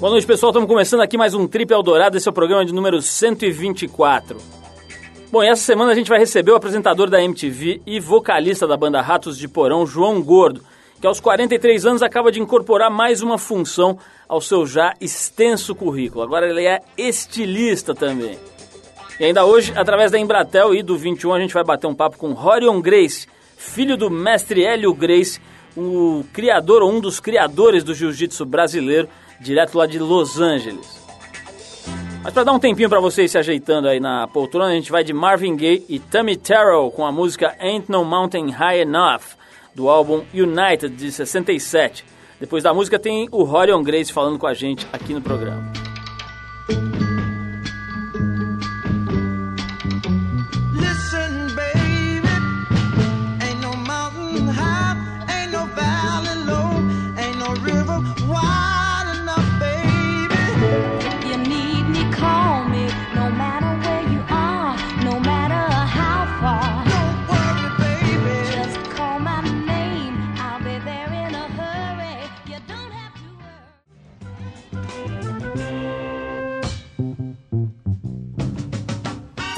Boa noite, pessoal. Estamos começando aqui mais um Trip Eldorado. Esse é o programa de número 124. Bom, e essa semana a gente vai receber o apresentador da MTV e vocalista da banda Ratos de Porão, João Gordo, que aos 43 anos acaba de incorporar mais uma função ao seu já extenso currículo. Agora ele é estilista também. E ainda hoje, através da Embratel e do 21, a gente vai bater um papo com Horion Grace, filho do mestre Hélio Grace, o criador ou um dos criadores do jiu-jitsu brasileiro, direto lá de Los Angeles. Mas para dar um tempinho para vocês se ajeitando aí na poltrona, a gente vai de Marvin Gaye e Tammy Terrell com a música Ain't No Mountain High Enough, do álbum United de 67. Depois da música tem o Horion Grace falando com a gente aqui no programa.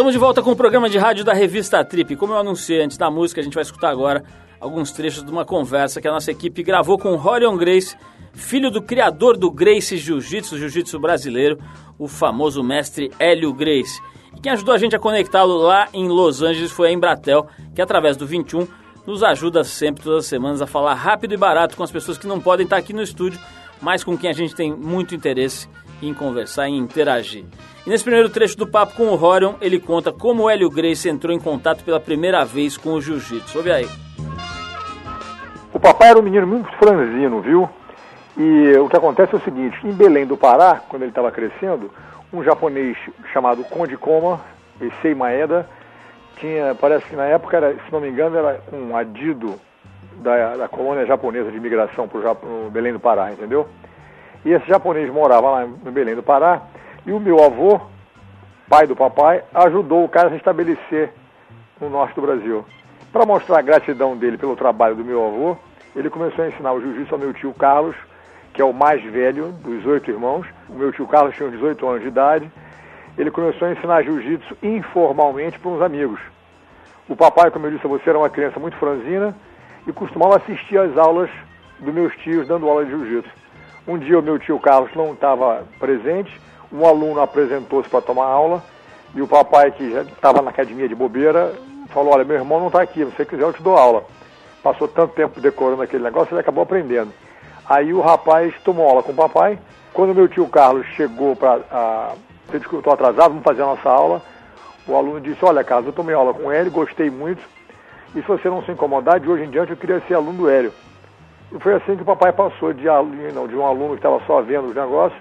Estamos de volta com o programa de rádio da revista Trip. Como eu anunciei antes da música, a gente vai escutar agora alguns trechos de uma conversa que a nossa equipe gravou com Rorion Grace, filho do criador do Grace Jiu-Jitsu, Jiu-Jitsu brasileiro, o famoso mestre Hélio Grace. E quem ajudou a gente a conectá-lo lá em Los Angeles foi a Embratel, que através do 21 nos ajuda sempre, todas as semanas, a falar rápido e barato com as pessoas que não podem estar aqui no estúdio, mas com quem a gente tem muito interesse em conversar e interagir. E nesse primeiro trecho do papo com o Horion, ele conta como o Hélio Grace entrou em contato pela primeira vez com o jiu-jitsu. Ouve aí. O papai era um menino muito franzino, viu? E o que acontece é o seguinte, em Belém do Pará, quando ele estava crescendo, um japonês chamado Conde Koma, Issei Maeda, tinha, parece que na época, era, se não me engano, era um adido da, da colônia japonesa de imigração para o Belém do Pará, entendeu? E esse japonês morava lá no Belém do Pará, e o meu avô, pai do papai, ajudou o cara a se estabelecer no norte do Brasil. Para mostrar a gratidão dele pelo trabalho do meu avô, ele começou a ensinar o jiu-jitsu ao meu tio Carlos, que é o mais velho dos oito irmãos. O meu tio Carlos tinha 18 anos de idade. Ele começou a ensinar jiu-jitsu informalmente para uns amigos. O papai, como eu disse a você, era uma criança muito franzina e costumava assistir às aulas dos meus tios dando aula de jiu-jitsu. Um dia o meu tio Carlos não estava presente, um aluno apresentou-se para tomar aula e o papai, que já estava na academia de bobeira, falou, olha, meu irmão não está aqui, se você quiser eu te dou aula. Passou tanto tempo decorando aquele negócio, ele acabou aprendendo. Aí o rapaz tomou aula com o papai. Quando meu tio Carlos chegou para... Você disse que eu estou atrasado, vamos fazer a nossa aula. O aluno disse, olha Carlos, eu tomei aula com ele, gostei muito. E se você não se incomodar, de hoje em diante eu queria ser aluno do Hélio. E foi assim que o papai passou de, não, de um aluno que estava só vendo os negócios,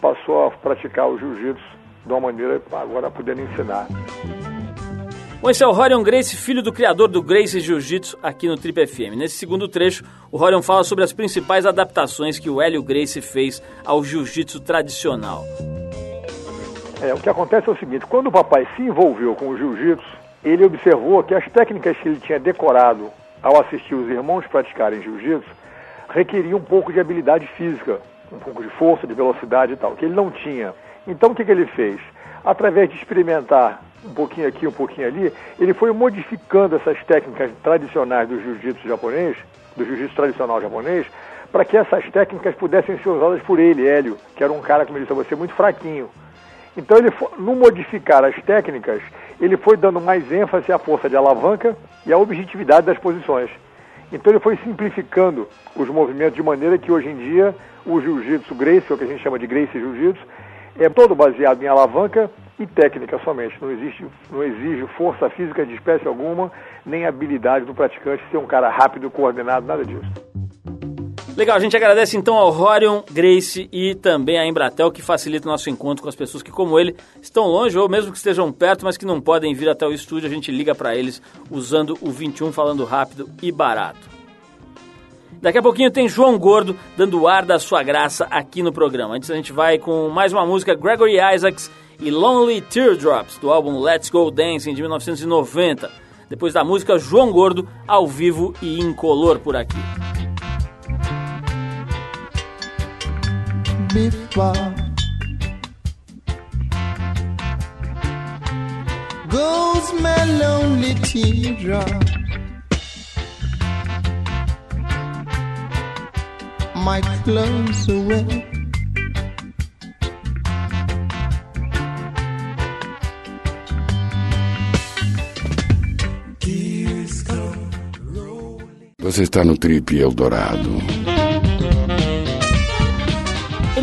passou a praticar o jiu-jitsu de uma maneira agora podendo ensinar. Bom, esse é o Rorion Grace, filho do criador do Grace Jiu-Jitsu aqui no Trip FM. Nesse segundo trecho, o Rorion fala sobre as principais adaptações que o Hélio Grace fez ao jiu-jitsu tradicional. É, o que acontece é o seguinte, quando o papai se envolveu com o jiu-jitsu, ele observou que as técnicas que ele tinha decorado ao assistir os irmãos praticarem jiu-jitsu requeria um pouco de habilidade física, um pouco de força, de velocidade e tal, que ele não tinha. Então o que, que ele fez? Através de experimentar um pouquinho aqui, um pouquinho ali, ele foi modificando essas técnicas tradicionais do jiu-jitsu japonês, do jiu-jitsu tradicional japonês, para que essas técnicas pudessem ser usadas por ele, Hélio, que era um cara, como eu disse a você, muito fraquinho. Então, ele, no modificar as técnicas, ele foi dando mais ênfase à força de alavanca e à objetividade das posições. Então ele foi simplificando os movimentos de maneira que hoje em dia o jiu-jitsu Gracie, o que a gente chama de Gracie Jiu-Jitsu, é todo baseado em alavanca e técnica somente. Não, existe, não exige força física de espécie alguma, nem habilidade do praticante ser um cara rápido, coordenado, nada disso. Legal, a gente agradece então ao Rorion, Grace e também à Embratel que facilita o nosso encontro com as pessoas que, como ele, estão longe ou mesmo que estejam perto, mas que não podem vir até o estúdio. A gente liga para eles usando o 21 falando rápido e barato. Daqui a pouquinho tem João Gordo dando ar da sua graça aqui no programa. Antes a gente vai com mais uma música Gregory Isaacs e Lonely Teardrops do álbum Let's Go Dancing de 1990. Depois da música João Gordo ao vivo e incolor por aqui. Be far. Goes my lonely teardrop. My clothes away. Você está no Trip Eldorado.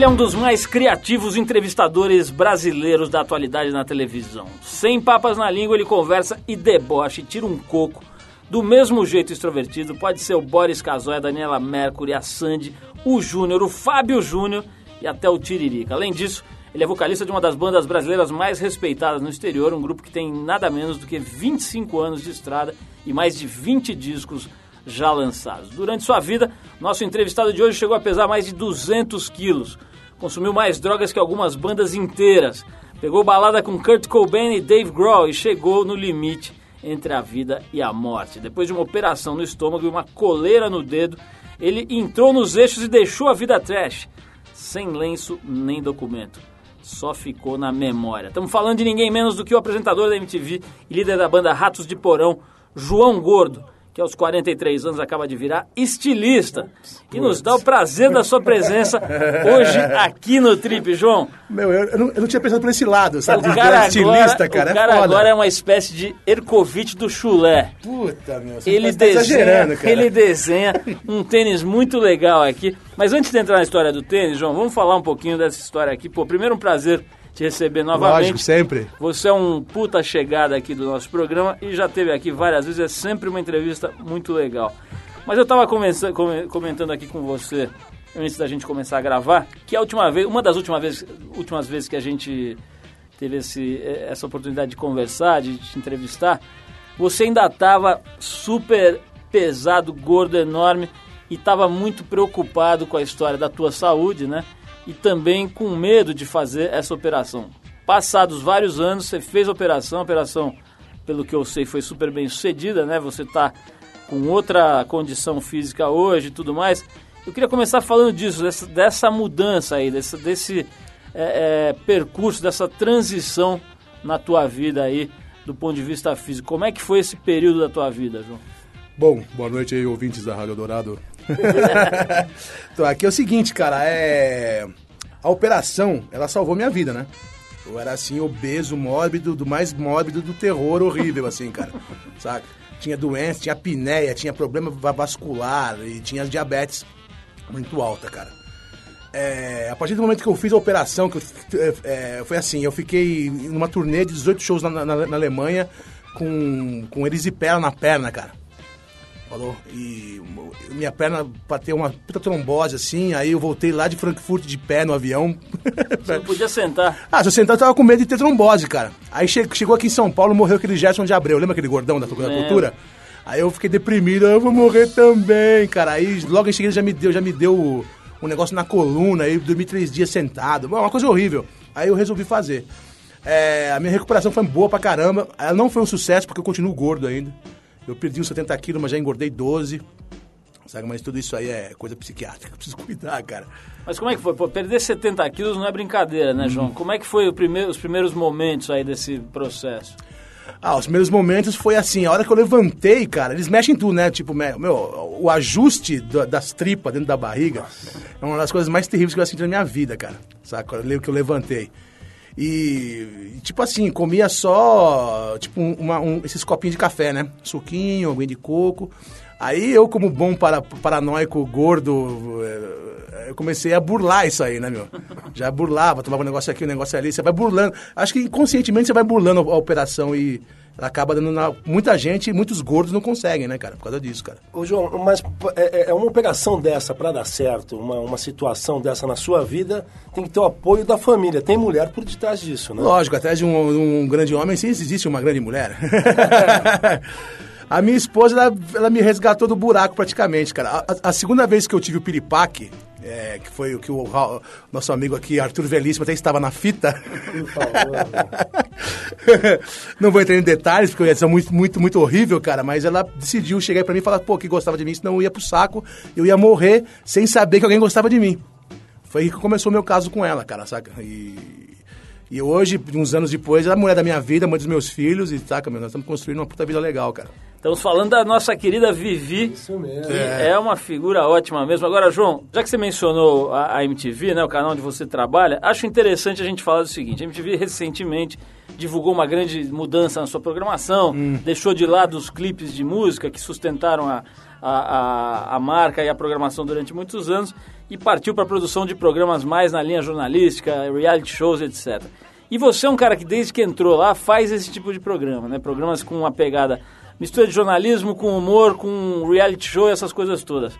Ele é um dos mais criativos entrevistadores brasileiros da atualidade na televisão. Sem papas na língua, ele conversa e deboche, tira um coco. Do mesmo jeito extrovertido, pode ser o Boris Casoy, a Daniela Mercury, a Sandy, o Júnior, o Fábio Júnior e até o Tiririca. Além disso, ele é vocalista de uma das bandas brasileiras mais respeitadas no exterior, um grupo que tem nada menos do que 25 anos de estrada e mais de 20 discos já lançados. Durante sua vida, nosso entrevistado de hoje chegou a pesar mais de 200 quilos. Consumiu mais drogas que algumas bandas inteiras. Pegou balada com Kurt Cobain e Dave Grohl e chegou no limite entre a vida e a morte. Depois de uma operação no estômago e uma coleira no dedo, ele entrou nos eixos e deixou a vida trash, sem lenço nem documento. Só ficou na memória. Estamos falando de ninguém menos do que o apresentador da MTV e líder da banda Ratos de Porão, João Gordo que aos 43 anos acaba de virar estilista. E nos dá o prazer da sua presença hoje aqui no Trip, João. Meu, eu, eu, não, eu não, tinha pensado por esse lado, sabe? O cara, estilista, cara. O cara é agora é uma espécie de Ercovitch do chulé. Puta, meu, você ele tá desenha, cara. Ele desenha um tênis muito legal aqui. Mas antes de entrar na história do tênis, João, vamos falar um pouquinho dessa história aqui. Pô, primeiro um prazer te receber novamente. Lógico, sempre. Você é um puta chegada aqui do nosso programa e já teve aqui várias vezes, é sempre uma entrevista muito legal. Mas eu estava comentando aqui com você, antes da gente começar a gravar, que a última vez, uma das últimas vezes, últimas vezes que a gente teve esse, essa oportunidade de conversar, de te entrevistar, você ainda estava super pesado, gordo, enorme e estava muito preocupado com a história da tua saúde, né? E também com medo de fazer essa operação. Passados vários anos, você fez a operação, a operação, pelo que eu sei, foi super bem sucedida, né? Você está com outra condição física hoje e tudo mais. Eu queria começar falando disso, dessa, dessa mudança aí, desse, desse é, é, percurso, dessa transição na tua vida aí, do ponto de vista físico. Como é que foi esse período da tua vida, João? Bom, boa noite aí, ouvintes da Rádio Dourado. então, aqui é o seguinte, cara, é... A operação, ela salvou minha vida, né? Eu era, assim, obeso, mórbido, do mais mórbido do terror horrível, assim, cara. Saca? Tinha doença, tinha apneia, tinha problema vascular e tinha diabetes muito alta, cara. É, a partir do momento que eu fiz a operação, que eu, é, é foi assim, eu fiquei numa turnê de 18 shows na, na, na Alemanha com, com erisipela na perna, cara. Falou? E minha perna bateu uma puta trombose assim, aí eu voltei lá de Frankfurt de pé no avião. Você não podia sentar. Ah, se eu sentar eu tava com medo de ter trombose, cara. Aí che chegou aqui em São Paulo, morreu aquele Gerson de Abreu, lembra aquele gordão da, cultura? Aí eu fiquei deprimido, eu vou morrer também, cara. Aí logo em seguida já me deu, já me deu um negócio na coluna, aí dormi três dias sentado. Uma coisa horrível. Aí eu resolvi fazer. É, a minha recuperação foi boa pra caramba. Ela não foi um sucesso porque eu continuo gordo ainda. Eu perdi uns 70 quilos, mas já engordei 12. Sabe? Mas tudo isso aí é coisa psiquiátrica, preciso cuidar, cara. Mas como é que foi? Pô, perder 70 quilos não é brincadeira, né, João? Hum. Como é que foi primeiro, os primeiros momentos aí desse processo? Ah, os primeiros momentos foi assim, a hora que eu levantei, cara, eles mexem tudo, né? Tipo, meu, o ajuste das tripas dentro da barriga é uma das coisas mais terríveis que eu senti na minha vida, cara. Sabe? Que eu levantei. E, tipo assim, comia só, tipo, uma, um, esses copinhos de café, né? Suquinho, aguinha de coco. Aí eu, como bom para, paranoico, gordo, eh, eu comecei a burlar isso aí, né, meu? Já burlava, tomava um negócio aqui, um negócio ali. Você vai burlando. Acho que inconscientemente você vai burlando a operação e ela acaba dando na... Muita gente, muitos gordos não conseguem, né, cara? Por causa disso, cara. Ô, João, mas é, é, é uma operação dessa para dar certo, uma, uma situação dessa na sua vida, tem que ter o apoio da família. Tem mulher por detrás disso, né? Lógico, atrás de um, um grande homem, sim, existe uma grande mulher. A minha esposa, ela, ela, me resgatou do buraco praticamente, cara. A, a segunda vez que eu tive o piripaque, é, que foi o que o, nosso amigo aqui, Arthur Velíssimo, até estava na fita. Não vou entrar em detalhes, porque ia ser muito, muito, muito horrível, cara, mas ela decidiu chegar para mim e falar, pô, que gostava de mim, senão eu ia pro saco, eu ia morrer sem saber que alguém gostava de mim. Foi aí que começou o meu caso com ela, cara, saca? E, e hoje, uns anos depois, ela é a mulher da minha vida, mãe dos meus filhos, e saca, meu, nós estamos construindo uma puta vida legal, cara. Estamos falando da nossa querida Vivi. Isso mesmo. que é. uma figura ótima mesmo. Agora, João, já que você mencionou a, a MTV, né, o canal onde você trabalha, acho interessante a gente falar do seguinte. A MTV recentemente divulgou uma grande mudança na sua programação, deixou de lado os clipes de música que sustentaram a, a, a, a marca e a programação durante muitos anos e partiu para a produção de programas mais na linha jornalística, reality shows, etc. E você é um cara que desde que entrou lá faz esse tipo de programa, né? Programas com uma pegada mistura de jornalismo com humor, com reality show e essas coisas todas.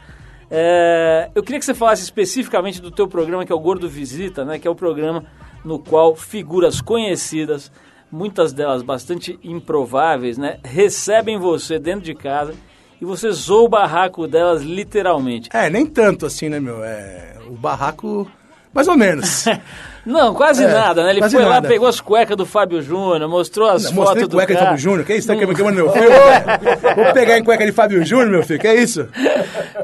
É, eu queria que você falasse especificamente do teu programa que é o Gordo Visita, né? Que é o programa no qual figuras conhecidas, muitas delas bastante improváveis, né? Recebem você dentro de casa e você zoa o barraco delas literalmente. É, nem tanto assim, né, meu? É, o barraco, mais ou menos. Não, quase É, nada, né? Ele foi lá, nada. pegou as cuecas do Fábio Júnior, mostrou as Não, fotos do cueca cara. Fábio Júnior. Que isso? Tá queimando meu filme? velho? Vou pegar em cueca de Fábio Júnior, meu filho. Que isso?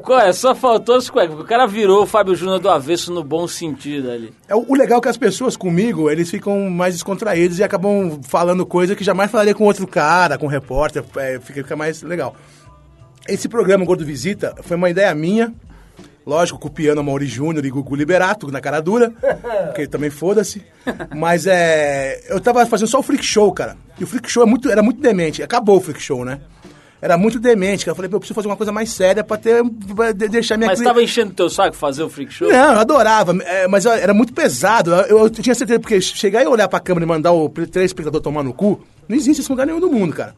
Qual é? Só faltou as cuecas, porque o cara virou o Fábio Júnior do avesso no bom sentido ali. É, o o legal é que as pessoas comigo, eles ficam mais descontraídos e acabam falando coisa que jamais falaria com outro cara, com repórter, é, fica, fica mais legal. Esse programa Gordo Visita foi uma ideia minha, lógico, copiando a Mauri Júnior e Gugu Liberato na cara dura, porque também foda-se. Mas é. Eu tava fazendo só o Freak Show, cara. E o Freak Show é muito, era muito demente. Acabou o Freak Show, né? Era muito demente, cara. Eu falei, eu preciso fazer uma coisa mais séria pra ter. Pra de- deixar minha Mas tava enchendo teu saco fazer o freak show? não, eu adorava, é, mas era muito pesado. Eu, eu tinha certeza, porque chegar e olhar pra câmera e mandar o telespectador tomar no cu, não existe esse lugar nenhum do mundo, cara.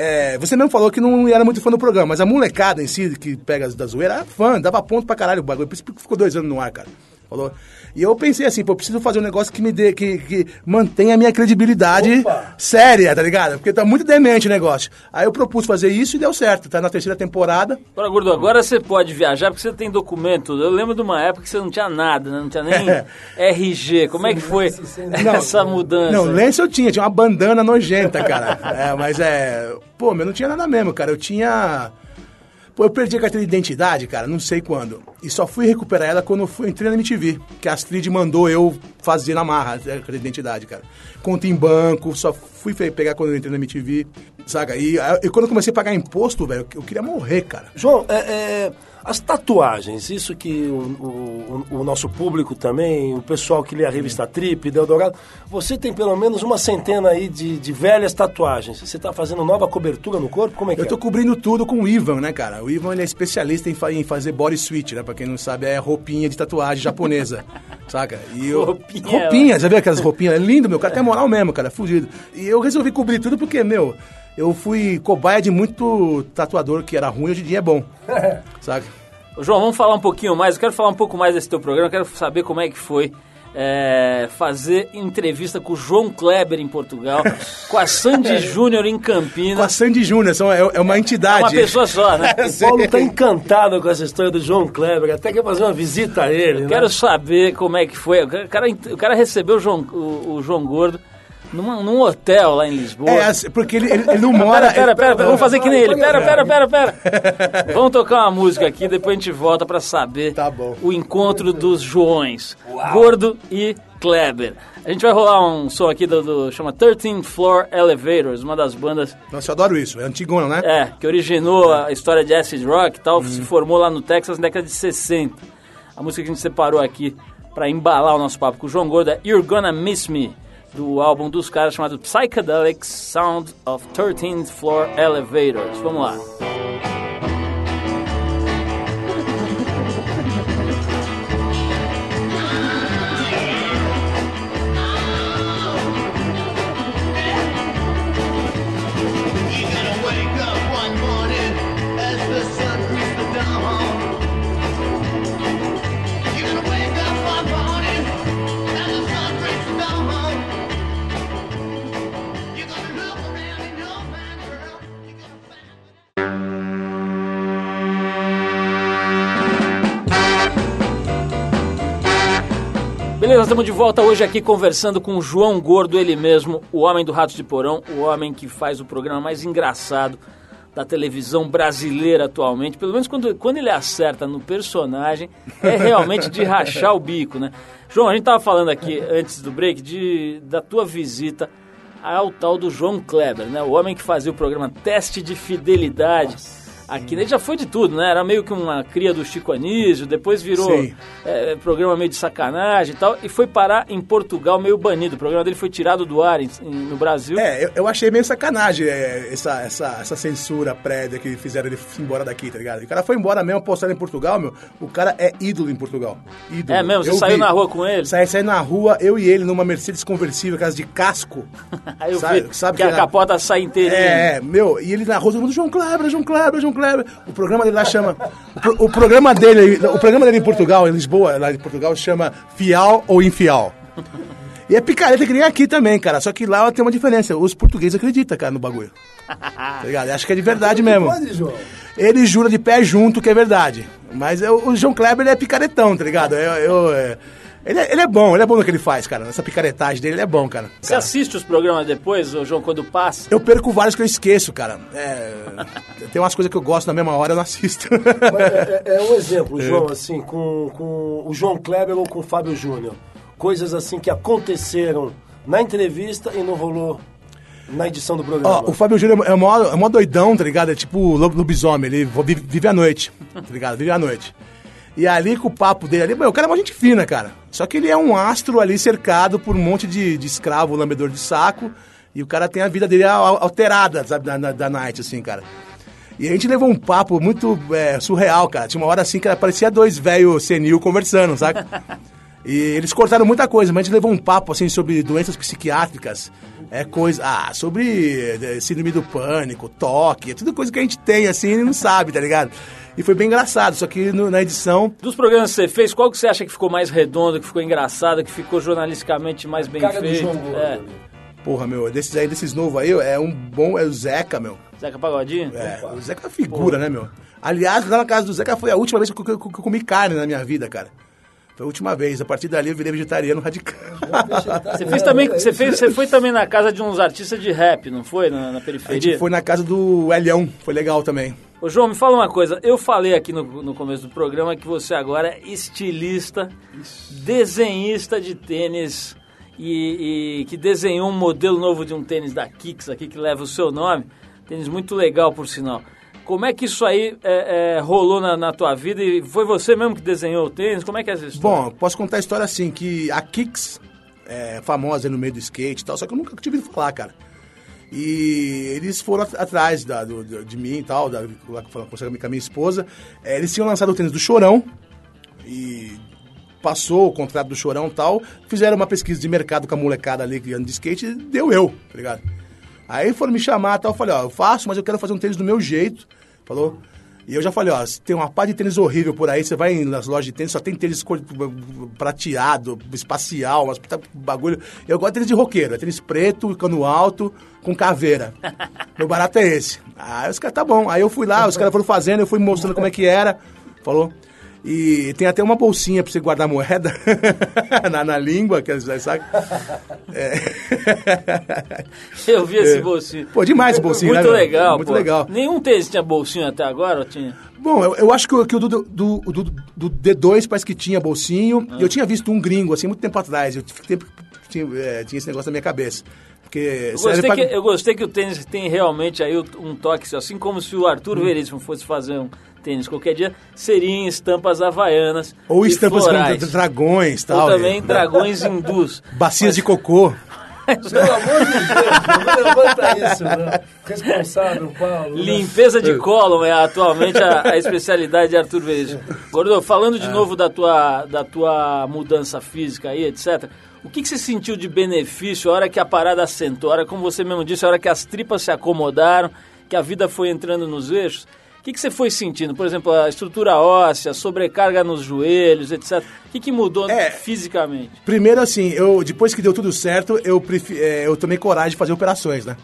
É, você mesmo falou que não era muito fã do programa, mas a molecada em si, que pega da zoeira, era fã, dava ponto pra caralho o bagulho. Por isso que ficou dois anos no ar, cara. Falou. E eu pensei assim, pô, eu preciso fazer um negócio que me dê, que, que mantenha a minha credibilidade Opa! séria, tá ligado? Porque tá muito demente o negócio. Aí eu propus fazer isso e deu certo. Tá na terceira temporada. Agora, Gordo, agora você pode viajar porque você tem documento. Eu lembro de uma época que você não tinha nada, né? Não tinha nem RG. Como é que foi essa mudança? Não, lenço eu tinha, tinha uma bandana nojenta, cara. É, mas é. Pô, meu, não tinha nada mesmo, cara. Eu tinha. Pô, eu perdi a carteira de identidade, cara, não sei quando. E só fui recuperar ela quando eu fui, entrei na MTV. Que a Astrid mandou eu fazer na marra a carteira de identidade, cara. Conta em banco, só fui pegar quando eu entrei na MTV, saca? E, e quando eu comecei a pagar imposto, velho, eu queria morrer, cara. João, é, é, as tatuagens, isso que o, o- o- nosso público também, o pessoal que lê a revista Trip, Deodorado, você tem pelo menos uma centena aí de, de velhas tatuagens. Você está fazendo nova cobertura no corpo? Como é que Eu é? tô cobrindo tudo com o Ivan, né, cara? O Ivan ele é especialista em, fa- em fazer body suit, né? Pra quem não sabe, é roupinha de tatuagem japonesa, saca? E eu, Roupinha, roupinha, já viu aquelas roupinhas? É lindo, meu. cara tem moral mesmo, cara. É fugido. E eu resolvi cobrir tudo porque, meu, eu fui cobaia de muito tatuador que era ruim, hoje em dia é bom. Ô, João, vamos falar um pouquinho mais. Eu quero falar um pouco mais desse teu programa. Eu quero saber como é que foi é, fazer entrevista com o João Kleber em Portugal, com a Sandy Júnior em Com a Campinas. Sandy Júnior, são- é, é uma É entidade. uma pessoa só, né? O Paulo está encantado com essa história do João Kleber, até quer fazer uma visita a ele. né? Quero saber como é que foi. O cara, o cara recebeu o João, o, o João Gordo numa- num hotel lá em Lisboa. É, assim, porque ele, ele, ele não mora... Pera, pera, pera, vamos fazer que nem ele. Pera, pera, pera, pera. Vamos tocar uma música aqui, depois a gente volta pra saber Tá o encontro dos Joões, Gordo e Kleber. A gente vai rolar um som aqui do, do chama 13th Floor Elevators, uma das bandas Nossa, eu adoro isso. É antigona, né? é, que originou a história de acid rock e tal, se formou lá no Texas na década de 60. A música que a gente separou aqui pra embalar o nosso papo com o João Gordo é You're Gonna Miss Me, do álbum dos caras chamado Psychedelic Sound of 13th Floor Elevators. Vamos lá. Estamos de volta hoje aqui conversando com o João Gordo, ele mesmo, o homem do Ratos de Porão, o homem que faz o programa mais engraçado da televisão brasileira atualmente. Pelo menos quando, quando ele acerta no personagem, é realmente de rachar o bico, né? João, a gente tava falando aqui antes do break de, da tua visita ao tal do João Kleber, né? O homem que fazia o programa Teste de Fidelidade. Aqui, ele já foi de tudo, né? Era meio que uma cria do Chico Anísio, depois virou é, programa meio de sacanagem e tal, e foi parar em Portugal meio banido. O programa dele foi tirado do ar em- em- no Brasil. É, eu, eu achei meio sacanagem é, essa, essa, essa censura prévia que fizeram ele embora daqui, tá ligado? O cara foi embora mesmo, postado em Portugal, meu. O cara é ídolo em Portugal. Ídolo. É mesmo? Você Eu saiu vi. na rua com ele? Saí, saí na rua, eu e ele, numa Mercedes conversível, aquelas de casco. Aí eu Sabe- vi sabe que que a capota sai inteirinha. É, é, meu, e ele na rua, todo mundo, João Kleber, João Kleber, João Kleber. O programa dele lá chama. O, pro- o programa dele, o programa dele em Portugal, em Lisboa, lá em Portugal, chama Fial ou Infial. E é picareta que nem aqui também, cara. Só que lá tem uma diferença. Os portugueses acreditam, cara, no bagulho. Tá ligado? Acho que é de verdade mesmo. Pode, João. Ele jura de pé junto que é verdade. Mas eu- o João Kleber ele é picaretão, tá ligado? Eu, eu, é, ele, é, ele é bom, ele é bom no que ele faz, cara. Essa picaretagem dele, ele é bom, cara. Você Cara. assiste os programas depois, ô João, quando passa? Eu perco vários que eu esqueço, cara. É, tem umas coisas que eu gosto na mesma hora, eu não assisto. Mas é, é- é um exemplo, João, assim, com, com o João Kleber ou com o Fábio Júnior. Coisas assim que aconteceram na entrevista e não rolou na edição do programa. Ó, o Fábio Júnior é mó, é mó doidão, tá ligado? É tipo lobo- lobisomem, ele vive à noite, tá ligado? Vive à noite. E ali com o papo dele ali, meu, o cara é uma gente fina, cara. Só que ele é um astro ali cercado por um monte de, de escravo, lambedor de saco. E o cara tem a vida dele al- alterada, sabe, da, da, da night, assim, cara. E a gente levou um papo muito é, surreal, cara. Tinha uma hora assim que parecia dois velhos senil conversando, sabe? E eles cortaram muita coisa, mas a gente levou um papo assim sobre doenças psiquiátricas, é coisa, ah, sobre é, síndrome do pânico, toque, é tudo coisa que a gente tem assim e não sabe, tá ligado? E foi bem engraçado, só que no- na edição, Dos programas que você fez, qual que você acha que ficou mais redondo, que ficou engraçado, que ficou jornalisticamente mais bem Cara do feito? João Gordo É. porra, meu, desses aí, desses novos aí, é um bom, é o Zeca, meu. Zeca Pagodinho? É, o Zeca é uma figura, né, meu? Aliás, lá na casa do Zeca foi a última vez que eu, que eu- que eu comi carne na minha vida, cara. Foi a última vez. A partir dali eu virei vegetariano radical. Você fez também, você fez, você foi também na casa de uns artistas de rap, não foi? Na, na A periferia? gente foi na casa do Elião, foi legal também. Ô João, me fala uma coisa. Eu falei aqui no, no começo do programa que você agora é estilista, desenhista de tênis e, e que desenhou um modelo novo de um tênis da Kicks aqui que leva o seu nome. Tênis muito legal, por sinal. Como é que isso aí é, é, rolou na, na tua vida e foi você mesmo que desenhou o tênis? Como é que é essa história? Bom, posso contar a história assim, que a Kicks é famosa no meio do skate e tal, só que eu nunca tive ouvido falar, cara. E eles foram at- atrás da- do- de mim e tal, da, lá que com a minha esposa. É, eles tinham lançado o tênis do Chorão e passou o contrato do Chorão e tal. Fizeram uma pesquisa de mercado com a molecada ali que anda de skate e deu eu, tá ligado? Aí foram me chamar e tal, eu falei, ó, eu faço, mas eu quero fazer um tênis do meu jeito, falou? E eu já falei, ó, tem uma pá de tênis horrível por aí, você vai nas lojas de tênis, só tem tênis prateado, espacial, umas puta bagulho. Eu gosto de tênis de roqueiro, é tênis preto, cano alto, com caveira. Meu barato é esse. Aí os caras, tá bom. Aí eu fui lá, os caras foram fazendo, eu fui mostrando como é que era, falou? E tem até uma bolsinha pra você guardar moeda na, na língua, que sabe? É. Eu vi esse É. bolsinho. Pô, demais esse bolsinho, Muito né, legal, Muito pô. legal. Nenhum tênis tinha bolsinho até agora, ou tinha? Bom, eu, eu acho que, o- que o do, do, do, do D2 parece que tinha bolsinho. Ah. E eu tinha visto um gringo, assim, muito tempo atrás. Eu tive tempo tinha, é, tinha esse negócio na minha cabeça. Porque Eu gostei, pra- que, eu gostei que o tênis tem realmente aí um toque, assim como se o Hum. Arthur Veríssimo fosse fazer um tênis qualquer dia, seria em estampas havaianas Ou e estampas florais. como dragões e Ou tal. também e- dragões hindus. Bacias de cocô. Pelo amor de Deus, não levanta isso, né? Responsável, Paulo. né? Limpeza de cólon é atualmente a, a especialidade de Arthur Veríssimo. Gordo, falando É. de novo da tua, da tua mudança física aí, etc., o que, que você sentiu de benefício a hora que a parada assentou, a hora, como você mesmo disse, a hora que as tripas se acomodaram, que a vida foi entrando nos eixos? O que, que você foi sentindo? Por exemplo, a estrutura óssea, sobrecarga nos joelhos, etc. O que, que mudou É. fisicamente? Primeiro, assim, eu, depois que deu tudo certo, eu, é, eu tomei coragem de fazer operações, né?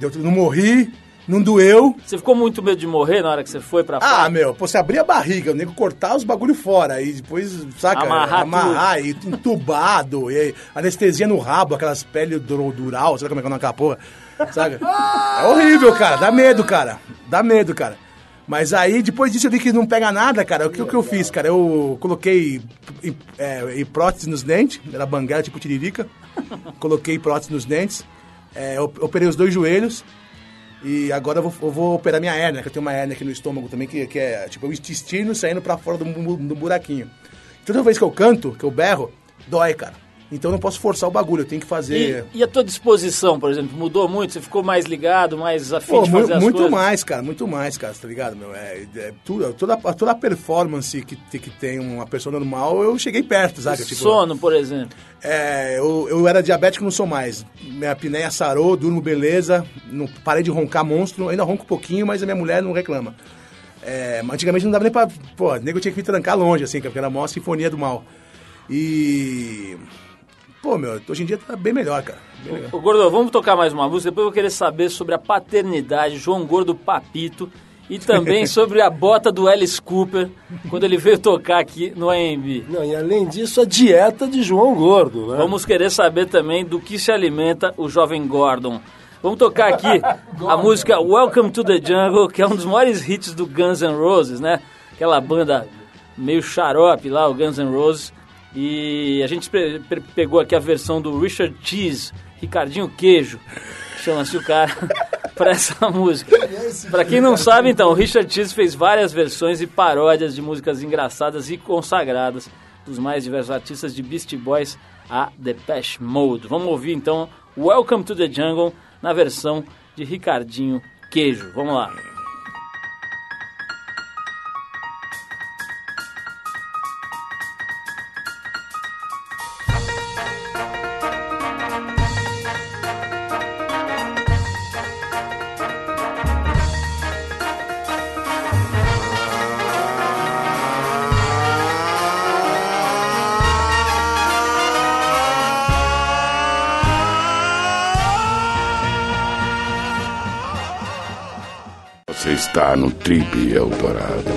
Eu não morri, Não doeu. Você ficou muito medo de morrer na hora que você foi pra Ah, meu, pô, você abrir a barriga, o nego cortar os bagulho fora, e depois, saca, Amarrar amarrar e entubado, e anestesia no rabo, aquelas peles dural, sabe como é que é aquela porra? Saca? É horrível, cara, dá medo, cara, dá medo, cara. Mas aí, depois disso, eu vi que não pega nada, cara. O que, o que eu fiz, cara? Eu coloquei é, prótese nos dentes, era banguela tipo tiririca. coloquei prótese nos dentes, é, op- operei os dois joelhos. E agora eu vou, eu vou operar minha hérnia, que eu tenho uma hérnia aqui no estômago também, que, que é tipo o intestino saindo pra fora do, do buraquinho. Toda vez que eu canto, que eu berro, dói, cara. Então não posso forçar o bagulho, eu tenho que fazer. E, e a tua disposição, por exemplo, mudou muito? Você ficou mais ligado, mais afim Pô, de fazer as muito coisas? mais, cara, muito mais, cara, tá ligado, meu? É, é tudo, toda, toda a performance que, que tem uma pessoa normal, eu cheguei perto, sabe? Tipo, Sono, por exemplo. É, eu, eu era diabético, não sou mais. Minha apneia sarou, durmo beleza, não, parei de roncar monstro, ainda ronco um pouquinho, mas a minha mulher não reclama. É, antigamente não dava nem pra. Pô, o nego tinha que me trancar longe, assim, porque era a maior sinfonia do mal. E. Pô, meu, hoje em dia tá bem melhor, cara. Bem. Ô, Gordo, vamos tocar mais uma música, depois eu vou querer saber sobre a paternidade, João Gordo Papito, e também sobre a bota do Alice Cooper, quando ele veio tocar aqui no AMB. Não, e além disso, a dieta de João Gordo, né? Vamos querer saber também do que se alimenta o jovem Gordon. Vamos tocar aqui a música Welcome to the Jungle, que é um dos maiores hits do Guns N' Roses, né? Aquela banda meio xarope lá, o Guns N' Roses. E a gente pe- pe- pegou aqui a versão do Richard Cheese, Ricardinho Queijo, chama-se o cara, para essa música. Para quem não sabe, então, o Richard Cheese fez várias versões e paródias de músicas engraçadas e consagradas dos mais diversos artistas de Beastie Boys a Depeche Mode. Vamos ouvir então Welcome to the Jungle na versão de Ricardinho Queijo. Vamos lá. Trip Eldorado.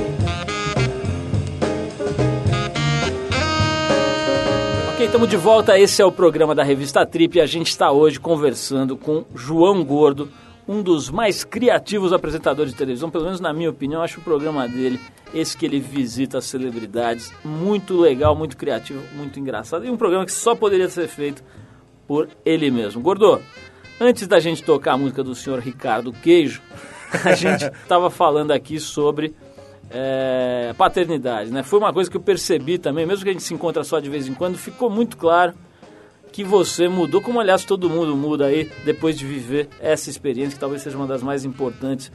Ok, estamos de volta. Esse é o programa da revista Trip e a gente está hoje conversando com João Gordo, um dos mais criativos apresentadores de televisão, pelo menos na minha opinião. Acho o programa dele, esse que ele visita as celebridades, muito legal, muito criativo, muito engraçado e um programa que só poderia ser feito por ele mesmo. Gordo, antes da gente tocar a música do senhor Ricardo Queijo, a gente estava falando aqui sobre é, paternidade, né? Foi uma coisa que eu percebi também, mesmo que a gente se encontra só de vez em quando, ficou muito claro que você mudou, como aliás todo mundo muda aí depois de viver essa experiência, que talvez seja uma das mais importantes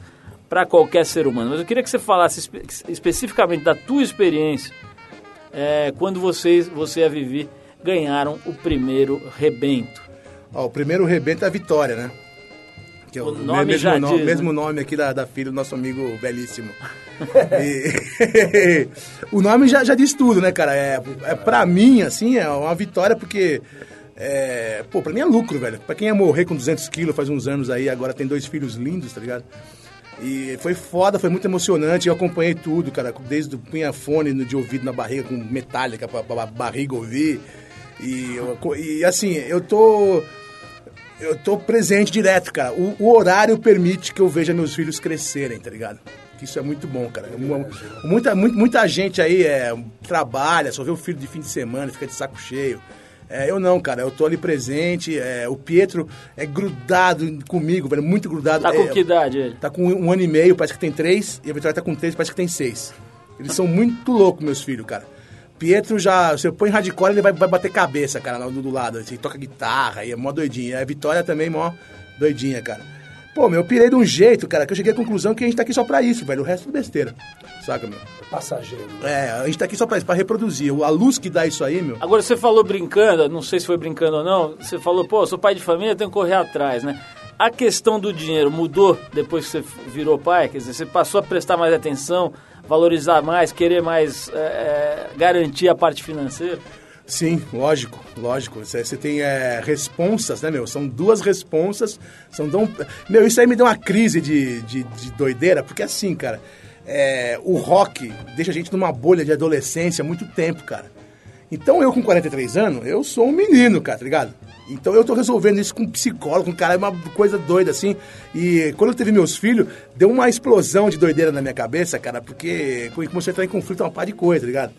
para qualquer ser humano. Mas eu queria que você falasse espe- especificamente da tua experiência é, quando vocês, você e a Vivi ganharam o primeiro rebento. Ó, o primeiro rebento é a Vitória, né? Que é O nome mesmo, já no- diz, né? mesmo nome aqui da, da filha do nosso amigo belíssimo. E- o nome já, já diz tudo, né, cara? É, é, pra mim, assim, é uma vitória porque... É, pô, pra mim é lucro, velho. Pra quem ia morrer com 200 quilos faz uns anos aí, agora tem dois filhos lindos, tá ligado? E foi foda, foi muito emocionante. Eu acompanhei tudo, cara. Desde o punha fone de ouvido na barriga, com metálica pra, pra barriga ouvir. E, eu- e assim, eu tô. Eu tô presente direto, cara. O, o horário permite que eu veja meus filhos crescerem, tá ligado? Que Isso é muito bom, cara. Muita, muita, muita gente aí é, trabalha, só vê o filho de fim de semana, fica de saco cheio. É, eu não, cara. Eu tô ali presente. é, o Pietro é grudado comigo, velho. Muito grudado. Tá com É, que idade ele? Tá com um ano e meio, parece que tem três. E a Vitória tá com três, parece que tem seis. Eles são muito loucos, meus filhos, cara. Pietro já, você põe hardcore, ele vai, vai bater cabeça, cara, lá do, do lado. Ele toca guitarra e é mó doidinha. E a Vitória também, mó doidinha, cara. Pô, meu, eu pirei de um jeito, cara, que eu cheguei à conclusão que a gente tá aqui só pra isso, velho. O resto é besteira. Saca, meu? Passageiro. É, a gente tá aqui só pra isso, pra reproduzir. A luz que dá isso aí, meu. Agora você falou brincando, não sei se foi brincando ou não, você falou, pô, sou pai de família, tenho que correr atrás, né? A questão do dinheiro mudou depois que você virou pai? Quer dizer, você passou a prestar mais atenção, valorizar mais, querer mais é, é, garantir a parte financeira? Sim, lógico, lógico. Você tem é, responsas, né, meu? São duas responsas. São dão... Meu, isso aí me deu uma crise de, de, de doideira, porque assim, cara, é, o rock deixa a gente numa bolha de adolescência há muito tempo, cara. Então eu com 43 anos, eu sou um menino, cara, tá ligado? Então eu tô resolvendo isso com um psicólogo, com um cara, é uma coisa doida assim. E quando eu teve meus filhos, deu uma explosão de doideira na minha cabeça, cara, porque comecei a entrar em conflito uma par de coisa, tá ligado?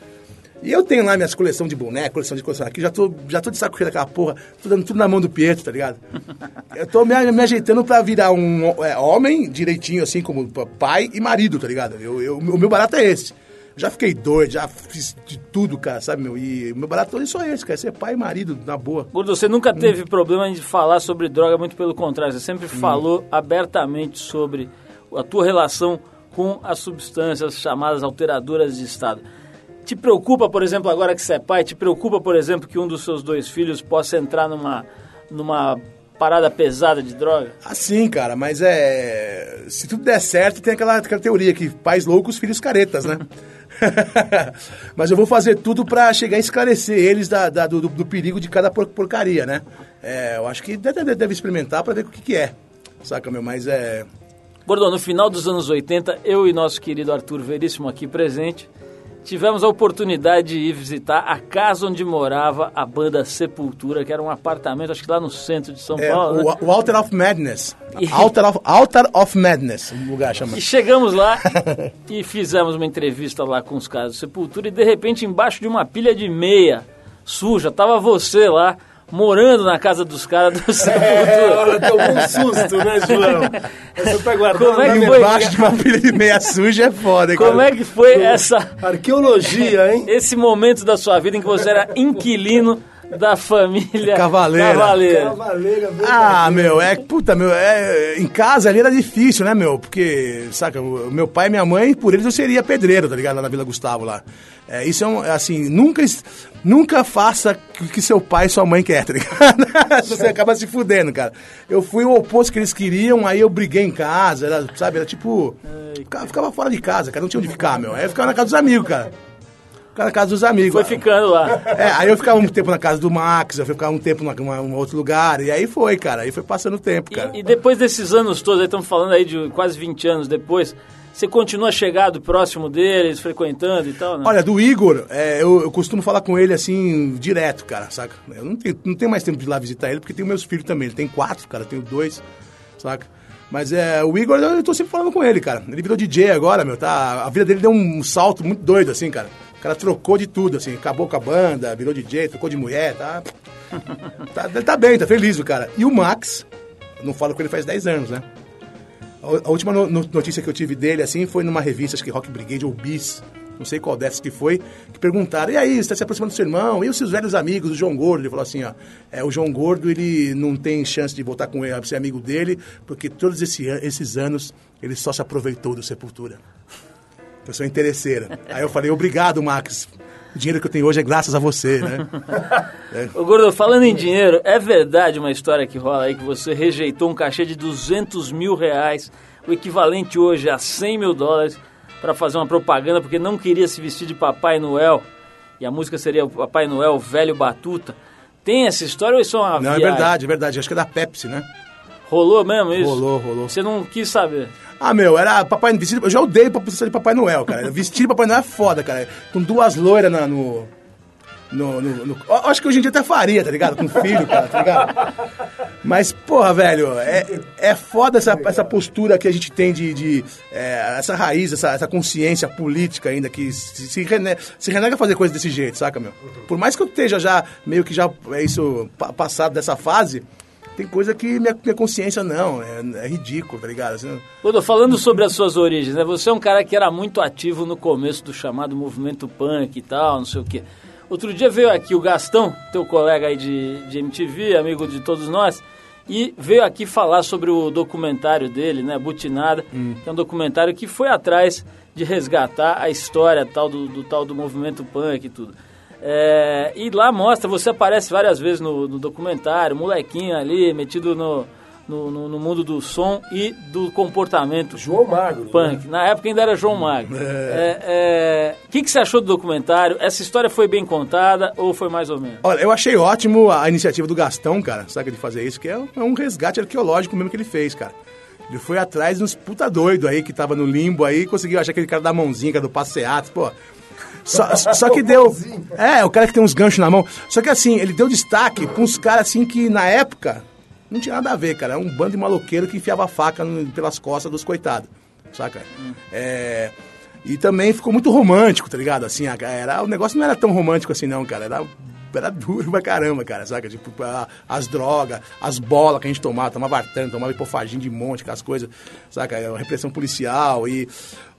E eu tenho lá minhas coleções de boneco, coleção de coleção aqui, já tô, já tô de saco cheio daquela porra, tô dando tudo na mão do Pietro, tá ligado? Eu tô me, me ajeitando pra virar um é, homem direitinho, assim, como pai e marido, tá ligado? Eu, eu- o meu barato é esse. Já fiquei doido, já fiz de tudo, cara, sabe, meu? E o meu barato é só esse, cara, ser pai e marido, na boa. Gordo, você nunca teve problema de falar sobre droga, muito pelo contrário. Você sempre falou abertamente sobre a tua relação com as substâncias chamadas alteradoras de estado. Te preocupa, por exemplo, agora que você é pai, te preocupa, por exemplo, que um dos seus dois filhos possa entrar numa, numa parada pesada de droga? Assim, cara, mas é. Se tudo der certo, tem aquela, aquela teoria que pais loucos, filhos caretas, né? mas eu vou fazer tudo pra chegar a esclarecer eles da, da- do, do perigo de cada por- porcaria, né? É, eu acho que deve, deve experimentar pra ver o que, que é. Saca, meu? Mas é. Gordon, no final dos anos 80, eu e nosso querido Arthur Veríssimo aqui presente, tivemos a oportunidade de ir visitar a casa onde morava a banda Sepultura, que era um apartamento, acho que lá no centro de São é Paulo. né? o, o Altar of Madness. E- Altar of, Altar of Madness, o lugar chama. E chegamos lá e fizemos uma entrevista lá com os caras do Sepultura e de repente embaixo de uma pilha de meia suja, tava você lá morando na casa dos caras do É, Sepultura. olha, deu um susto, né, João? Você tá guardando Como é que foi? Embaixo de uma pilha de meia suja é foda, hein, Como cara? é que foi essa Arqueologia, hein? esse momento da sua vida em que você era inquilino da família Cavaleira. Cavaleira. Cavaleira, Ah, meu, é, puta, meu, é, em casa ali era difícil, né, meu? Porque, saca, meu pai e minha mãe, por eles eu seria pedreiro, tá ligado? Lá na Vila Gustavo, lá. É, isso é um, é assim, nunca, nunca faça o que seu pai e sua mãe querem, tá ligado? Você acaba se fudendo, cara. Eu fui o oposto que eles queriam, aí eu briguei em casa, era, sabe, era tipo, ficava, ficava fora de casa, cara, não tinha onde ficar, meu. Aí eu ficava na casa dos amigos, cara. Ficava na casa dos amigos. Foi ficando lá. É, aí eu ficava um tempo na casa do Max, eu ficava um tempo em um outro lugar, e aí foi, cara, aí foi passando o tempo, cara. E, e depois desses anos todos, aí estamos falando aí de quase 20 anos depois, você continua chegado próximo deles, frequentando e tal, né? Olha, do Igor, é, eu, eu costumo falar com ele assim, direto, cara, saca? Eu não tenho, não tenho mais tempo de ir lá visitar ele, porque tenho meus filhos também. Ele tem quatro, cara, eu tenho dois, saca? Mas é, o Igor, eu, eu tô sempre falando com ele, cara. Ele virou DJ agora, meu, tá? A vida dele deu um salto muito doido, assim, cara. O cara trocou de tudo, assim, acabou com a banda, virou DJ, trocou de mulher, tá? tá ele tá bem, tá feliz, o cara. E o Max, não falo com ele faz 10 anos, né? A a última no- no- notícia que eu tive dele, assim, foi numa revista, acho que Rock Brigade ou Bis, não sei qual dessas que foi, que perguntaram, e aí, você está se aproximando do seu irmão? E os seus velhos amigos, o João Gordo? Ele falou assim, ó, é, o João Gordo, ele não tem chance de voltar com ele, ser amigo dele, porque todos esse esses anos, ele só se aproveitou do Sepultura. Eu sou interesseira. Aí eu falei, obrigado, Max. O dinheiro que eu tenho hoje é graças a você, né? Ô, Gordo, falando em dinheiro, é verdade uma história que rola aí que você rejeitou um cachê de 200 mil reais, o equivalente hoje a 100 mil dólares, para fazer uma propaganda porque não queria se vestir de Papai Noel. E a música seria o Papai Noel Velho Batuta. Tem essa história ou isso é uma Não, é viagem? verdade, é verdade. Acho que é da Pepsi, né? Rolou mesmo isso? Rolou, rolou. Você não quis saber. Ah, meu, era Papai vestido, Eu já odeio precisar de Papai Noel, cara. Vestir de Papai Noel é foda, cara. Com duas loiras na- no. No, no, no- eu acho que hoje em dia até faria, tá ligado? Com filho, cara, tá ligado? Mas, porra, velho, é, é foda essa, essa postura que a gente tem de. de, é, essa raiz, essa, essa consciência política ainda que se, se, rene- se renega a fazer coisa desse jeito, saca, meu? Por mais que eu esteja já meio que já é isso pa- passado dessa fase, tem coisa que minha, minha consciência não, é, é ridículo, tá ligado? Assim, falando sobre as suas origens, né? Você é um cara que era muito ativo no começo do chamado movimento punk e tal, não sei o quê. Outro dia veio aqui o Gastão, teu colega aí de, de MTV, amigo de todos nós, e veio aqui falar sobre o documentário dele, né, Butinada, que é um documentário que foi atrás de resgatar a história tal do, do tal do movimento punk e tudo. É, e lá mostra, você aparece várias vezes no, no documentário, molequinho ali, metido no, no, no- no mundo do som e do comportamento João Magro. né? punk. Na época ainda era João Magro. É, é, O que, que você achou do documentário? Essa história foi bem contada ou foi mais ou menos? Olha, eu achei ótimo a iniciativa do Gastão, cara, sabe, de fazer isso, que é um- é um resgate arqueológico mesmo que ele fez, cara. Ele foi atrás dos puta doido aí que tava no limbo aí, conseguiu achar aquele cara da mãozinha, que é do passeato, pô. Só, só que deu. É, o cara que tem uns ganchos na mão. Só que assim, ele deu destaque pra uns caras assim que na época não tinha nada a ver, cara. Era um bando de maloqueiro que enfiava faca pelas costas dos coitados. Saca? É. E também ficou muito romântico, tá ligado? Assim, era, o negócio não era tão romântico assim, não, cara. Era, era duro pra caramba, cara, saca? Tipo, as drogas, as bolas que a gente tomava, tomava artano, tomava hipofagim de monte, aquelas coisas, saca? A repressão policial e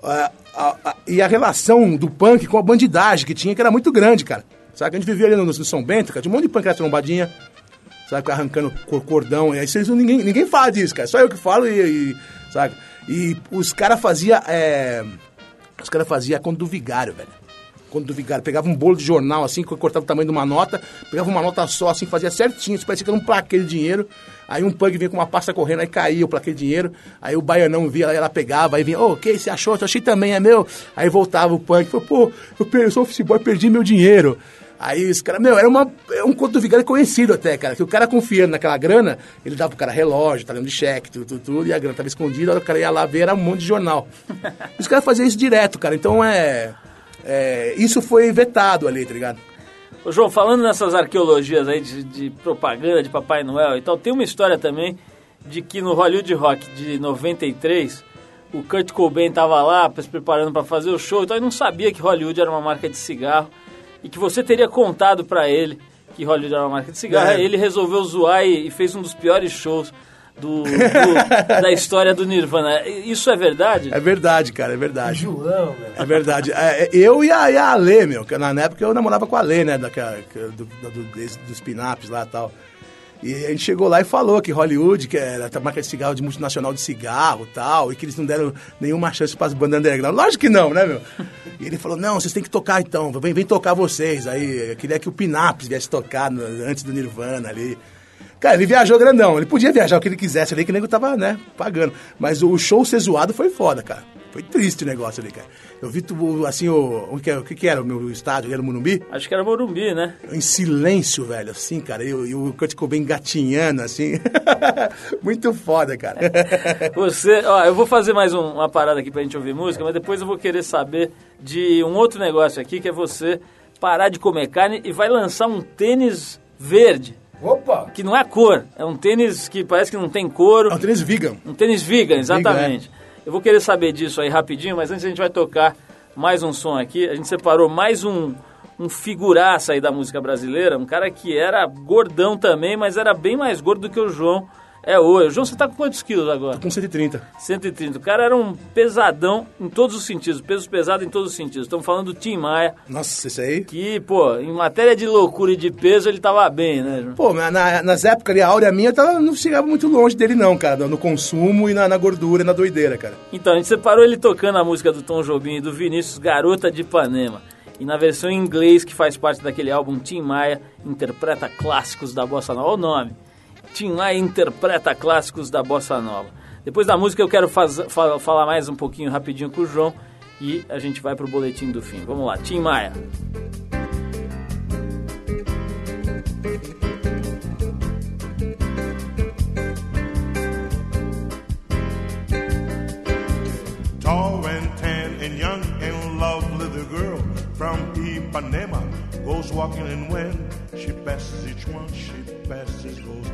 a, a- a- e a relação do punk com a bandidagem que tinha, que era muito grande, cara. Saca? A gente vivia ali no, no São Bento, cara, tinha um monte de punk trombadinha, sabe, arrancando cor- cordão. E aí vocês, ninguém, ninguém fala disso, cara. Só eu que falo e, e sabe? E os caras faziam. os caras faziam a conta do vigário, velho. Conta do vigário. Pegava um bolo de jornal assim, que cortava o tamanho de uma nota, pegava uma nota só, assim, fazia certinho. Isso parecia que era um plaquê de dinheiro. Aí um punk vinha com uma pasta correndo, aí caía o plaquê de dinheiro. Aí o baianão via, aí ela pegava, aí vinha, ô, o que você achou? Eu achei também, é meu. Aí voltava o punk, falou, pô, eu, per- eu sou office boy, perdi meu dinheiro. Aí os caras, meu, era uma, é um conto do vigário conhecido até, cara. Que o cara confiando naquela grana, ele dava pro cara relógio, talhão de cheque, tudo, tudo, tudo, e a grana tava escondida, o cara ia lá ver, era um monte de jornal. os caras faziam isso direto, cara. Então é, é. Isso foi vetado ali, tá ligado? Ô, João, falando nessas arqueologias aí de, de propaganda de Papai Noel e tal, tem uma história também de que no Hollywood Rock de 93, o Kurt Cobain tava lá se preparando para fazer o show, então ele não sabia que Hollywood era uma marca de cigarro e que você teria contado para ele que Hollywood era uma marca de cigarro. É. Ele resolveu zoar e, e fez um dos piores shows do, do- da história do Nirvana. Isso é verdade? É verdade, cara, é verdade. João, velho. É verdade. É, é, eu e a, e a Ale, meu, que na época eu namorava com a Ale, né, que- do, do, dos pinaps lá e tal. E a gente chegou lá e falou que Hollywood, que era a marca de cigarro de multinacional de cigarro e tal, e que eles não deram nenhuma chance para as bandas underground. Lógico que não, né, meu? E ele falou, não, vocês têm que tocar então, vem, vem tocar vocês. Aí eu queria que o Pinaps viesse tocar no- antes do Nirvana ali. Cara, ele viajou grandão, ele podia viajar o que ele quisesse ali, que o nego tava, né, pagando. Mas o show ser zoado foi foda, cara. Foi triste o negócio ali, cara. Eu vi, assim, o, o, que, o que era o meu estádio? Era o Morumbi? Acho que era Morumbi, né? em silêncio, velho, assim, cara. E, o- e o Kurt Cobain gatinhando, assim. Muito foda, cara. Você, ó, eu vou fazer mais um- uma parada aqui pra gente ouvir música, mas depois eu vou querer saber de um outro negócio aqui, que é você parar de comer carne e vai lançar um tênis verde, Opa! que não é cor, é um tênis que parece que não tem couro, É um tênis vegan. um tênis vegan, exatamente. Eu vou querer saber disso aí rapidinho, mas antes a gente vai tocar mais um som aqui. A gente separou mais um, um figuraça aí da música brasileira, um cara que era gordão também, mas era bem mais gordo do que o João é hoje. João, você tá com quantos quilos agora? Com 130. 130. O cara era um pesadão em todos os sentidos, peso pesado em todos os sentidos. Estamos falando do Tim Maia, Nossa, isso aí. que, pô, em matéria de loucura e de peso, ele tava bem, né, João? Pô, na- na- nas épocas ali, a áurea minha tava, não chegava muito longe dele, não, cara. No, no consumo e na, na gordura e na doideira, cara. Então, a gente separou ele tocando a música do Tom Jobim e do Vinícius, Garota de Ipanema. E na versão em inglês, que faz parte daquele álbum, Tim Maia interpreta clássicos da Bossa Nova. Olha o nome. Tim Maia interpreta clássicos da Bossa Nova. Depois da música, eu quero faz- fa- falar mais um pouquinho rapidinho com o João e a gente vai pro boletim do fim. Vamos lá, Tim Maia. Tall and tan and young and lovely, the girl from Ipanema goes walking, and when she passes each one, she passes goes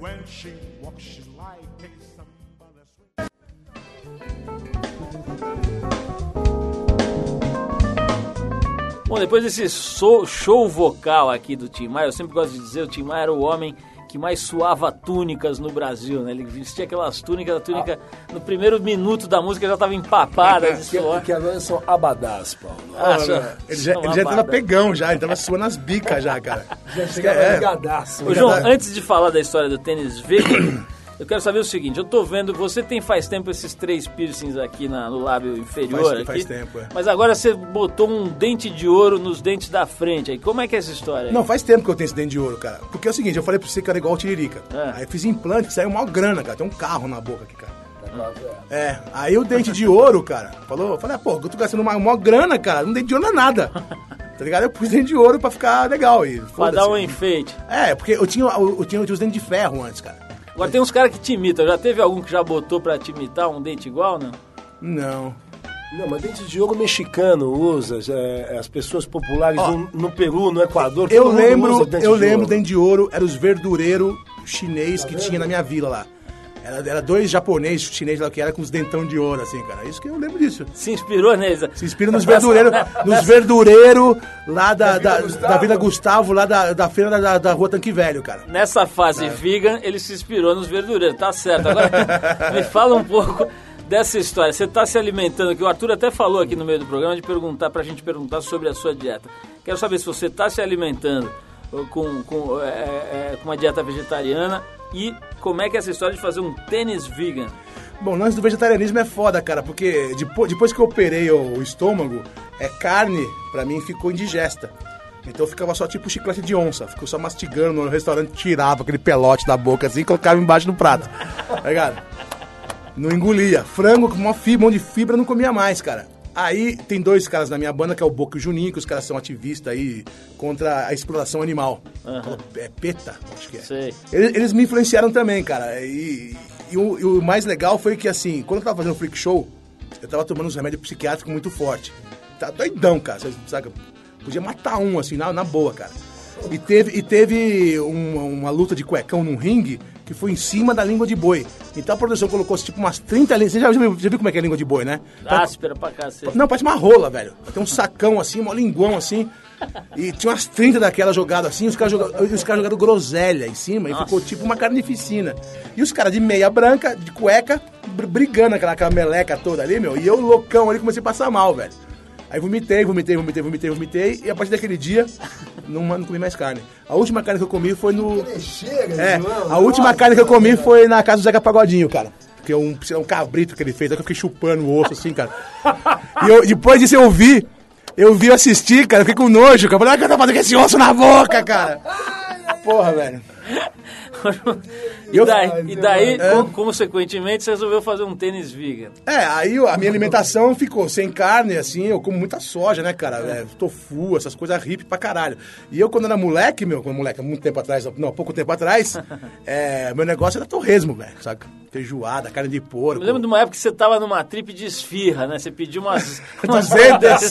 When she walks, she's like. Bom, depois desse show vocal aqui do Tim Maia, eu sempre gosto de dizer, o Tim Maia era o homem que mais suava túnicas no Brasil, né? Ele vestia aquelas túnicas, a túnica no primeiro minuto da música já estava empapada de Que, suor. que agora são abadás, Paulo. Ah, só- ele já, ele já tava pegão já, ele tava suando as bicas já, cara. Já chegava É. ligadaço. Ô, João, antes de falar da história do tênis vegan, Eu quero saber o seguinte, eu tô vendo, você tem faz tempo esses três piercings aqui na- no lábio inferior Faz- aqui. faz tempo, é. Mas agora você botou um dente de ouro nos dentes da frente aí. Como é que é essa história aí? Não, faz tempo que eu tenho esse dente de ouro, cara. Porque é o seguinte, eu falei pra você que era igual o Tiririca. É. Aí eu fiz implante, saiu maior grana, cara. Tem um carro na boca aqui, cara. É, aí o dente de ouro, cara, falou, eu falei, ah, pô, eu tô gastando uma maior grana, cara, um dente de ouro não é nada. Tá ligado? Eu pus dente de ouro pra ficar legal. E, Pra dar um enfeite. É, porque eu tinha, eu, eu tinha, eu tinha os dentes de ferro antes, cara. Agora tem uns caras que te imitam. Já teve algum que já botou pra te imitar um dente igual, não? Não. Não, mas dente de ouro mexicano usa, é, as pessoas populares no, no Peru, no Equador, Eu todo mundo lembro, usa dente eu de lembro ouro. dente de ouro, era os verdureiros chinês que tinha na minha vila lá. Era, era dois japoneses chineses lá que era com os dentão de ouro, assim, cara. Isso que eu lembro disso. Se inspirou neles? Se inspira nos verdureiros, nos verdureiros lá da, da, da Vila Gustavo, lá da, da feira da, da rua Tanque Velho, cara. Nessa fase vegan, ele se inspirou nos verdureiros, tá certo. Agora, me fala um pouco dessa história. Você está se alimentando, que o Arthur até falou aqui no meio do programa, de perguntar pra gente perguntar sobre a sua dieta. Quero saber se você está se alimentando uh, com, com, é, é, com uma dieta vegetariana e como é que é essa história de fazer um tênis vegan. Bom, o lance do vegetarianismo é foda, cara, porque depois, que eu operei o, estômago, é carne, pra mim, ficou indigesta. Então ficava só tipo chiclete de onça, ficou só mastigando no restaurante, tirava aquele pelote da boca assim e colocava embaixo do prato. Tá ligado? Não engolia. Frango com uma fibra, um monte de fibra, não comia mais, cara. Aí tem dois caras na minha banda, que é o Boca e o Juninho, que os caras são ativistas aí contra a exploração animal. É PETA, acho que é. Sei. Eles, eles me influenciaram também, cara. E, e o, e o mais legal foi que, assim, quando eu tava fazendo o freak show, eu tava tomando uns remédios psiquiátricos muito forte. Tá doidão, cara. Sabe? Podia matar um, assim, na, na boa, cara. E teve, e teve uma, uma luta de cuecão num ringue que foi em cima da língua de boi. Então a produção colocou tipo umas 30 línguas. Você já viu, já viu como é que é a língua de boi, né? Áspera pra cacete. Não, parece uma rola, velho. Tem um sacão assim, um linguão assim. E tinha umas 30 daquelas jogadas assim, os caras jogaram, os caras jogaram groselha em cima e ficou tipo uma carnificina. E os caras de meia branca, de cueca, br- brigando aquela, aquela meleca toda ali, meu. E eu, loucão ali, comecei a passar mal, velho. Aí vomitei, vomitei, vomitei, vomitei, vomitei. E a partir daquele dia, não, não comi mais carne. A última carne que eu comi foi no. É, a última carne que eu comi foi na casa do Zeca Pagodinho, cara. Porque um, um cabrito que ele fez, aí que eu fiquei chupando o osso assim, cara. E eu, depois disso eu vi, eu vi assistir, cara, eu fiquei com nojo, cara. Eu Falei, ah, que eu tô fazendo com esse osso na boca, cara. Porra, velho. E daí, e daí É. con- consequentemente, você resolveu fazer um tênis vegan. É, aí a minha alimentação ficou sem carne, assim, eu como muita soja, né, cara? É, tofu, essas coisas hippie pra caralho. E eu, quando era moleque, meu, quando moleque, há muito tempo atrás, não, pouco tempo atrás, é, meu negócio era torresmo, velho, saca? Feijoada, carne de porco. Eu lembro de uma época que você tava numa trip de esfirra, né? Você pediu umas... umas 200,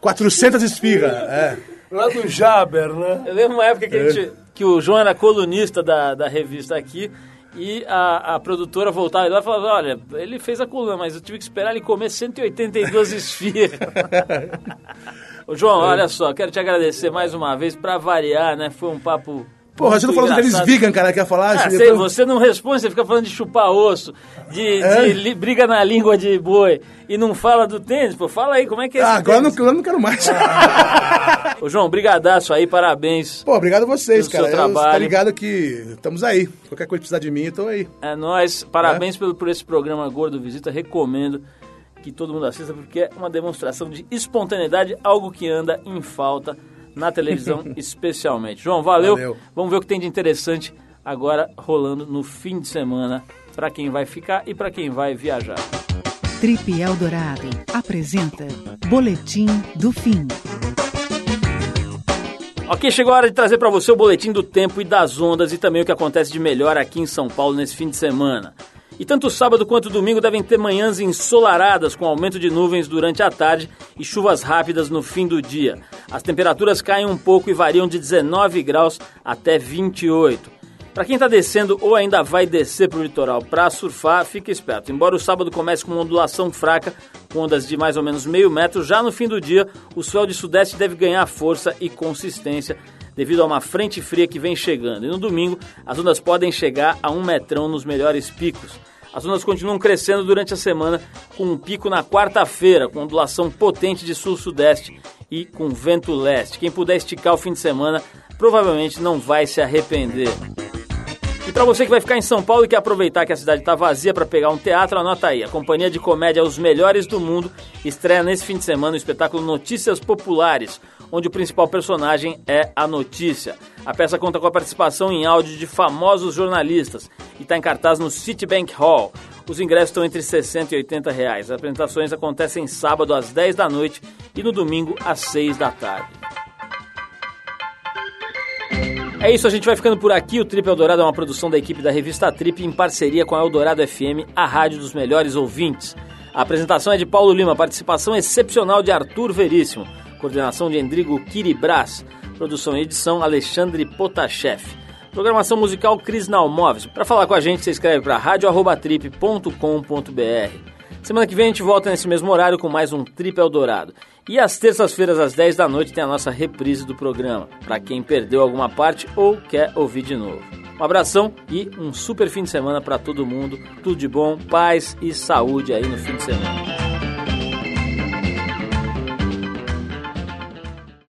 400 esfirras, é. Lá do Jaber, né? Eu lembro uma época que, a gente- que o João era colunista da, da revista aqui e a, a produtora voltava lá e falava, olha, ele fez a coluna, mas eu tive que esperar ele comer 182 esfirras. Ô João, olha só, quero te agradecer mais uma vez, pra variar, né? Foi um papo Porra, você não muito falou daqueles vegan, cara, que ia falar? Ah, Você- sei, você não responde, você fica falando de chupar osso, de, É? de li- briga na língua de boi e não fala do tênis, pô, fala aí, como é que é esse Ah, agora eu não, tênis? agora eu não quero mais. Ô João, brigadaço aí, parabéns. Pô, obrigado a vocês, cara. seu Eu- Tá trabalho. ligado que estamos aí. Qualquer coisa que precisar de mim, eu tô aí. É nóis, parabéns pelo, por esse programa Gordo Visita, recomendo que todo mundo assista porque é uma demonstração de espontaneidade, algo que anda em falta na televisão especialmente. João, valeu. Valeu. Vamos ver o que tem de interessante agora rolando no fim de semana para quem vai ficar e para quem vai viajar. Trip Eldorado apresenta Boletim do Fim. Ok, chegou a hora de trazer para você o boletim do tempo e das ondas e também o que acontece de melhor aqui em São Paulo nesse fim de semana. E tanto sábado quanto domingo devem ter manhãs ensolaradas com aumento de nuvens durante a tarde e chuvas rápidas no fim do dia. As temperaturas caem um pouco e variam de 19 graus até 28. Para quem está descendo ou ainda vai descer para o litoral para surfar, fique esperto. Embora o sábado comece com uma ondulação fraca, com ondas de mais ou menos meio metro, já no fim do dia o swell de sudeste deve ganhar força e consistência devido a uma frente fria que vem chegando. E no domingo as ondas podem chegar a um metrão nos melhores picos. As ondas continuam crescendo durante a semana, com um pico na quarta-feira, com ondulação potente de sul-sudeste e com vento leste. Quem puder esticar o fim de semana provavelmente não vai se arrepender. E Para você que vai ficar em São Paulo e quer aproveitar que a cidade está vazia para pegar um teatro, anota aí. A companhia de comédia Os Melhores do Mundo estreia nesse fim de semana o espetáculo Notícias Populares, onde o principal personagem é a notícia. A peça conta com a participação em áudio de famosos jornalistas e está em cartaz no Citibank Hall. Os ingressos estão entre 60 e 80 reais. As apresentações acontecem sábado às 10 da noite e no domingo às 6 da tarde. É isso, a gente vai ficando por aqui. O Trip Eldorado é uma produção da equipe da revista Trip em parceria com a Eldorado FM, a rádio dos melhores ouvintes. A apresentação é de Paulo Lima, participação excepcional de Arthur Veríssimo, coordenação de Endrigo Kiribras, produção e edição Alexandre Potashev. Programação musical Cris Nalmoves. Para falar com a gente, você escreve para radioarrobatrip.com.br. Semana que vem a gente volta nesse mesmo horário com mais um Trip Eldorado. E às terças-feiras, às 10 da noite, tem a nossa reprise do programa, para quem perdeu alguma parte ou quer ouvir de novo. Um abração e um super fim de semana para todo mundo. Tudo de bom, paz e saúde aí no fim de semana.